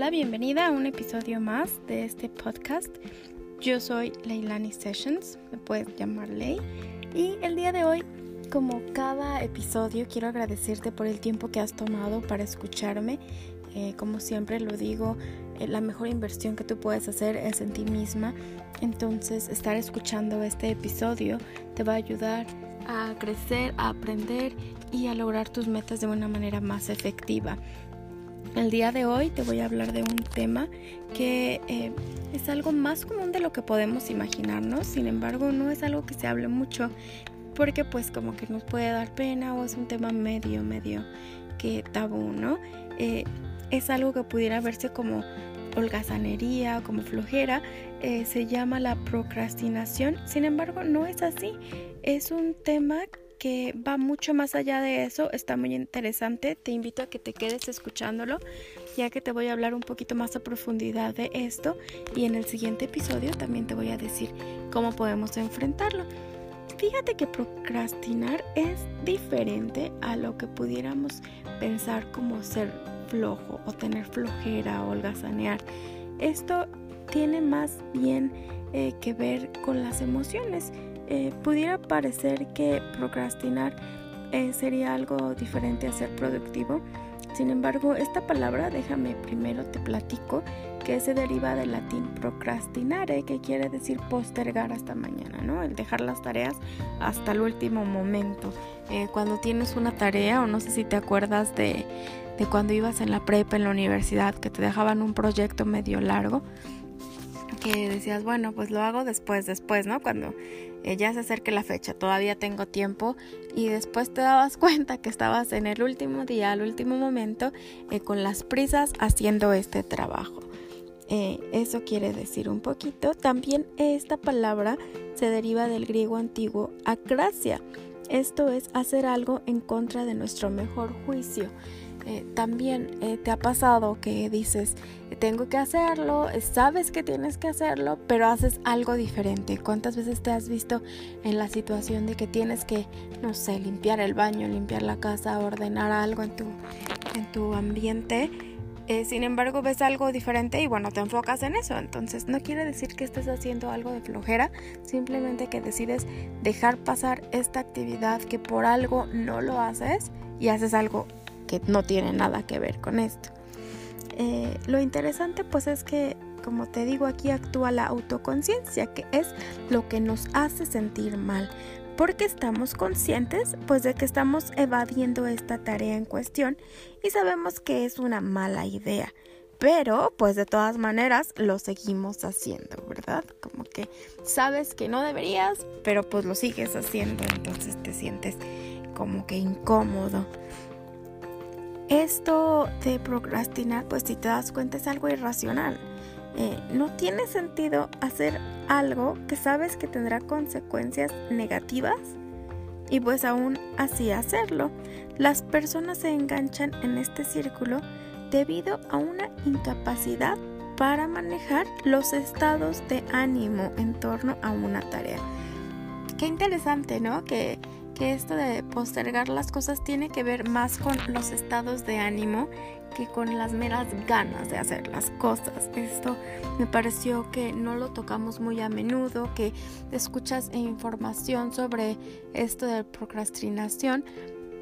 Hola, bienvenida a un episodio más de este podcast. Yo soy Leilani Sessions, me puedes llamar Ley. Y el día de hoy, como cada episodio, quiero agradecerte por el tiempo que has tomado para escucharme. Eh, como siempre lo digo, eh, la mejor inversión que tú puedes hacer es en ti misma. Entonces, estar escuchando este episodio te va a ayudar a crecer, a aprender y a lograr tus metas de una manera más efectiva. El día de hoy te voy a hablar de un tema que eh, es algo más común de lo que podemos imaginarnos, sin embargo no es algo que se hable mucho porque pues como que nos puede dar pena o es un tema medio, medio que tabú, ¿no? Eh, es algo que pudiera verse como holgazanería, como flojera, eh, se llama la procrastinación, sin embargo no es así, es un tema que va mucho más allá de eso, está muy interesante, te invito a que te quedes escuchándolo, ya que te voy a hablar un poquito más a profundidad de esto y en el siguiente episodio también te voy a decir cómo podemos enfrentarlo. Fíjate que procrastinar es diferente a lo que pudiéramos pensar como ser flojo o tener flojera o holgazanear. Esto tiene más bien eh, que ver con las emociones. Eh, pudiera parecer que procrastinar eh, sería algo diferente a ser productivo. Sin embargo, esta palabra, déjame primero te platico, que se deriva del latín procrastinare, que quiere decir postergar hasta mañana, ¿no? El dejar las tareas hasta el último momento. Eh, cuando tienes una tarea, o no sé si te acuerdas de, de cuando ibas en la prepa, en la universidad, que te dejaban un proyecto medio largo, que decías, bueno, pues lo hago después, después, ¿no? Cuando eh, ya se acerque la fecha, todavía tengo tiempo y después te dabas cuenta que estabas en el último día, al último momento, eh, con las prisas haciendo este trabajo. Eh, eso quiere decir un poquito. También esta palabra se deriva del griego antiguo acracia. Esto es hacer algo en contra de nuestro mejor juicio. Eh, también eh, te ha pasado que dices, tengo que hacerlo, sabes que tienes que hacerlo, pero haces algo diferente. ¿Cuántas veces te has visto en la situación de que tienes que, no sé, limpiar el baño, limpiar la casa, ordenar algo en tu, en tu ambiente? Eh, sin embargo, ves algo diferente y bueno, te enfocas en eso. Entonces, no quiere decir que estés haciendo algo de flojera, simplemente que decides dejar pasar esta actividad que por algo no lo haces y haces algo que no tiene nada que ver con esto. Eh, lo interesante pues es que, como te digo, aquí actúa la autoconciencia, que es lo que nos hace sentir mal, porque estamos conscientes pues de que estamos evadiendo esta tarea en cuestión y sabemos que es una mala idea. Pero, pues de todas maneras, lo seguimos haciendo, ¿verdad? Como que sabes que no deberías, pero pues lo sigues haciendo, entonces te sientes como que incómodo. Esto de procrastinar, pues si te das cuenta es algo irracional. Eh, no tiene sentido hacer algo que sabes que tendrá consecuencias negativas y pues aún así hacerlo. Las personas se enganchan en este círculo debido a una incapacidad para manejar los estados de ánimo en torno a una tarea. Qué interesante, ¿no? Que que esto de postergar las cosas tiene que ver más con los estados de ánimo que con las meras ganas de hacer las cosas. Esto me pareció que no lo tocamos muy a menudo, que escuchas información sobre esto de procrastinación,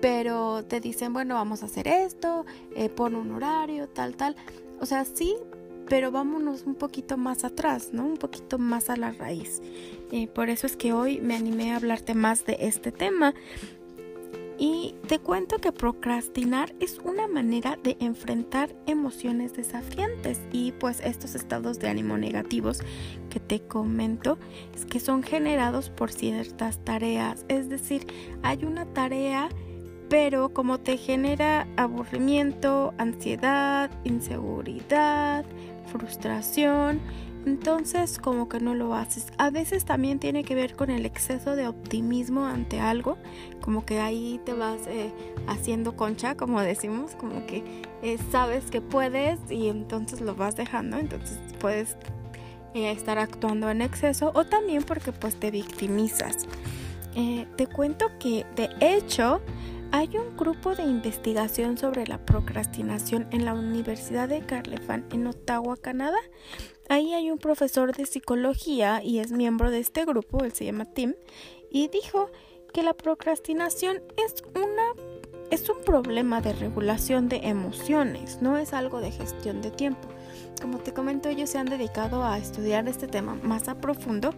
pero te dicen, bueno, vamos a hacer esto, eh, pon un horario, tal, tal. O sea, sí, pero vámonos un poquito más atrás, ¿no? Un poquito más a la raíz. Y por eso es que hoy me animé a hablarte más de este tema. Y te cuento que procrastinar es una manera de enfrentar emociones desafiantes y pues estos estados de ánimo negativos que te comento es que son generados por ciertas tareas. Es decir, hay una tarea pero como te genera aburrimiento, ansiedad, inseguridad, frustración, entonces como que no lo haces. A veces también tiene que ver con el exceso de optimismo ante algo, como que ahí te vas eh, haciendo concha, como decimos, como que eh, sabes que puedes y entonces lo vas dejando, entonces puedes eh, estar actuando en exceso o también porque pues te victimizas. te cuento que de hecho Hay un grupo de investigación sobre la procrastinación en la Universidad de Carleton en Ottawa, Canadá. Ahí hay un profesor de psicología y es miembro de este grupo, él se llama Tim, y dijo que la procrastinación es una es un problema de regulación de emociones, no es algo de gestión de tiempo. Como te comento, ellos se han dedicado a estudiar este tema más a profundo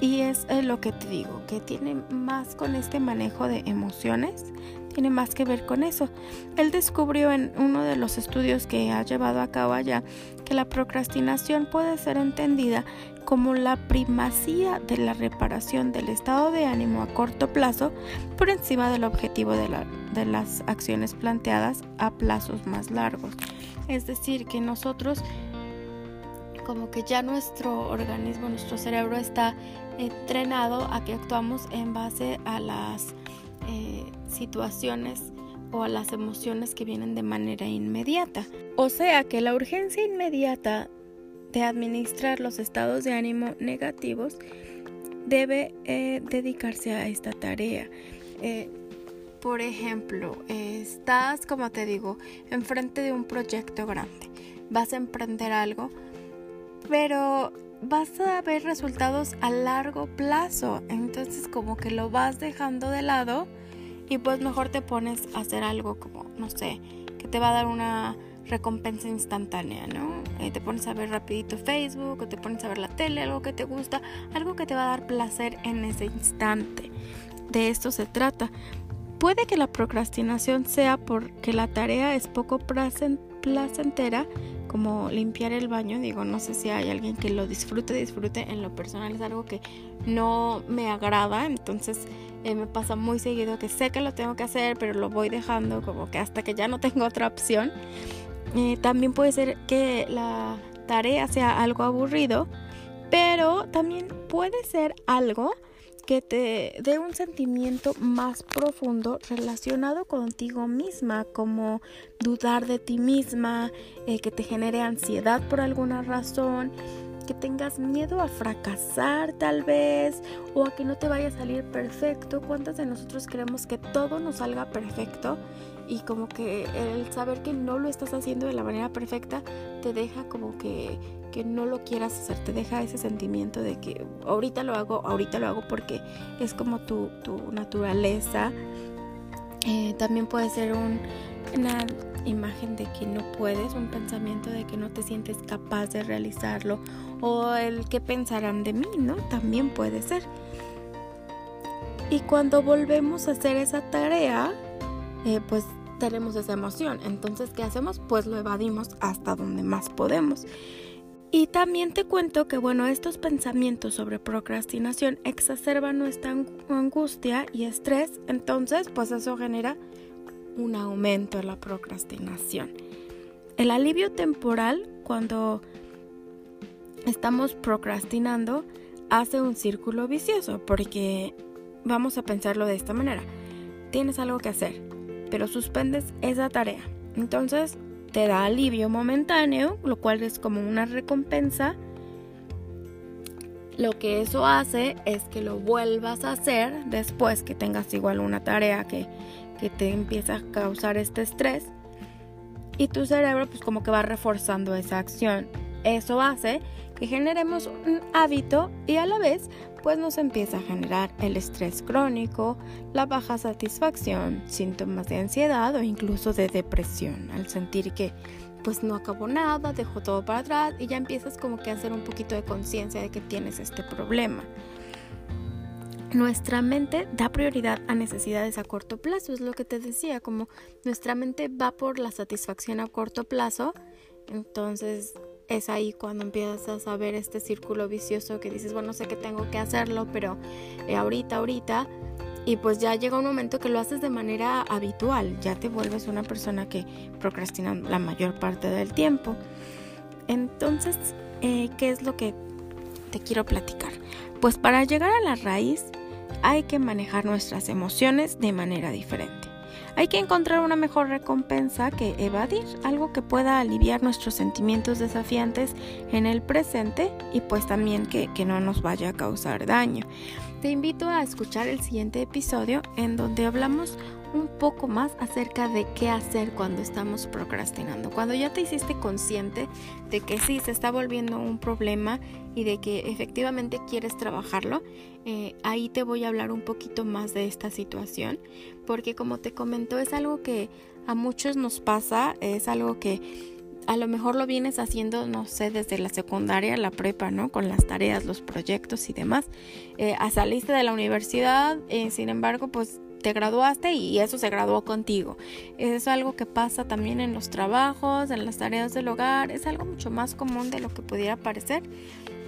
y es eh, lo que te digo, que tiene más con este manejo de emociones, tiene más que ver con eso. Él descubrió en uno de los estudios que ha llevado a cabo allá que la procrastinación puede ser entendida como la primacía de la reparación del estado de ánimo a corto plazo por encima del objetivo de, de las acciones planteadas a plazos más largos. Es decir, que nosotros como que ya nuestro organismo, nuestro cerebro está entrenado a que actuamos en base a las eh, situaciones o a las emociones que vienen de manera inmediata. O sea que la urgencia inmediata de administrar los estados de ánimo negativos debe eh, dedicarse a esta tarea. Eh, por ejemplo, estás, como te digo, enfrente de un proyecto grande. Vas a emprender algo pero vas a ver resultados a largo plazo. Entonces como que lo vas dejando de lado y pues mejor te pones a hacer algo como, no sé, que te va a dar una recompensa instantánea, ¿no? Eh, te pones a ver rapidito Facebook o te pones a ver la tele, algo que te gusta, algo que te va a dar placer en ese instante. De esto se trata. Puede que la procrastinación sea porque la tarea es poco placentera como limpiar el baño, digo, no sé si hay alguien que lo disfrute, disfrute, en lo personal es algo que no me agrada, entonces eh, me pasa muy seguido que sé que lo tengo que hacer, pero lo voy dejando como que hasta que ya no tengo otra opción. También puede ser que la tarea sea algo aburrido, pero también puede ser algo que te dé un sentimiento más profundo relacionado contigo misma, como dudar de ti misma, eh, que te genere ansiedad por alguna razón, que tengas miedo a fracasar tal vez o a que no te vaya a salir perfecto. ¿Cuántas de nosotros queremos que todo nos salga perfecto? Y como que el saber que no lo estás haciendo de la manera perfecta te deja como que que no lo quieras hacer, te deja ese sentimiento de que ahorita lo hago, ahorita lo hago porque es como tu, naturaleza. Eh, también puede ser una imagen de que no puedes, un pensamiento de que no te sientes capaz de realizarlo o el que pensarán de mí, ¿no? También puede ser. Y cuando volvemos a hacer esa tarea, eh, pues tenemos esa emoción. Entonces, ¿qué hacemos? Pues lo evadimos hasta donde más podemos. Y también te cuento que, bueno, estos pensamientos sobre procrastinación exacerban nuestra angustia y estrés, entonces, pues eso genera un aumento en la procrastinación. El alivio temporal, cuando estamos procrastinando, hace un círculo vicioso, porque vamos a pensarlo de esta manera. Tienes algo que hacer, pero suspendes esa tarea. Entonces te da alivio momentáneo, lo cual es como una recompensa. Lo que eso hace es que lo vuelvas a hacer después que tengas igual una tarea que, que te empieza a causar este estrés. Y tu cerebro pues como que va reforzando esa acción. Eso hace que generemos un hábito y a la vez pues nos empieza a generar el estrés crónico, la baja satisfacción, síntomas de ansiedad o incluso de depresión, al sentir que pues no acabó nada, dejó todo para atrás y ya empiezas como que a hacer un poquito de conciencia de que tienes este problema. Nuestra mente da prioridad a necesidades a corto plazo, es lo que te decía, como nuestra mente va por la satisfacción a corto plazo, entonces es ahí cuando empiezas a ver este círculo vicioso que dices, bueno, sé que tengo que hacerlo, pero eh, ahorita, ahorita, y pues ya llega un momento que lo haces de manera habitual, ya te vuelves una persona que procrastina la mayor parte del tiempo. Entonces, eh, ¿qué es lo que te quiero platicar? Pues para llegar a la raíz hay que manejar nuestras emociones de manera diferente. Hay que encontrar una mejor recompensa que evadir, algo que pueda aliviar nuestros sentimientos desafiantes en el presente y pues también que, que no nos vaya a causar daño. Te invito a escuchar el siguiente episodio en donde hablamos un poco más acerca de qué hacer cuando estamos procrastinando. Cuando ya te hiciste consciente de que sí se está volviendo un problema y de que efectivamente quieres trabajarlo, eh, ahí te voy a hablar un poquito más de esta situación, porque como te comento es algo que a muchos nos pasa, es algo que a lo mejor lo vienes haciendo, no sé, desde la secundaria, la prepa, ¿no? Con las tareas, los proyectos y demás. Eh, saliste de la universidad, eh, sin embargo, pues te graduaste y eso se graduó contigo. Es algo que pasa también en los trabajos, en las tareas del hogar, es algo mucho más común de lo que pudiera parecer.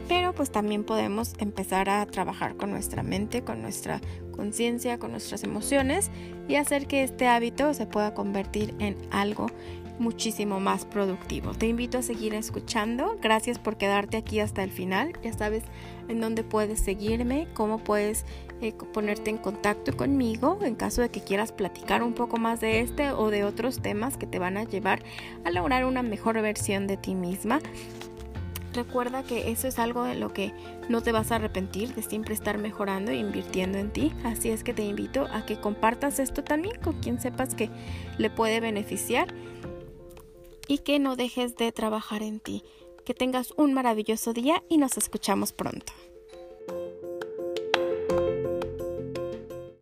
Pero pues también podemos empezar a trabajar con nuestra mente, con nuestra conciencia, con nuestras emociones y hacer que este hábito se pueda convertir en algo muchísimo más productivo. Te invito a seguir escuchando. Gracias por quedarte aquí hasta el final. Ya sabes en dónde puedes seguirme, cómo puedes eh, ponerte en contacto conmigo en caso de que quieras platicar un poco más de este o de otros temas que te van a llevar a lograr una mejor versión de ti misma. Recuerda que eso es algo de lo que no te vas a arrepentir de siempre estar mejorando e invirtiendo en ti. Así es que te invito a que compartas esto también con quien sepas que le puede beneficiar y que no dejes de trabajar en ti. Que tengas un maravilloso día y nos escuchamos pronto.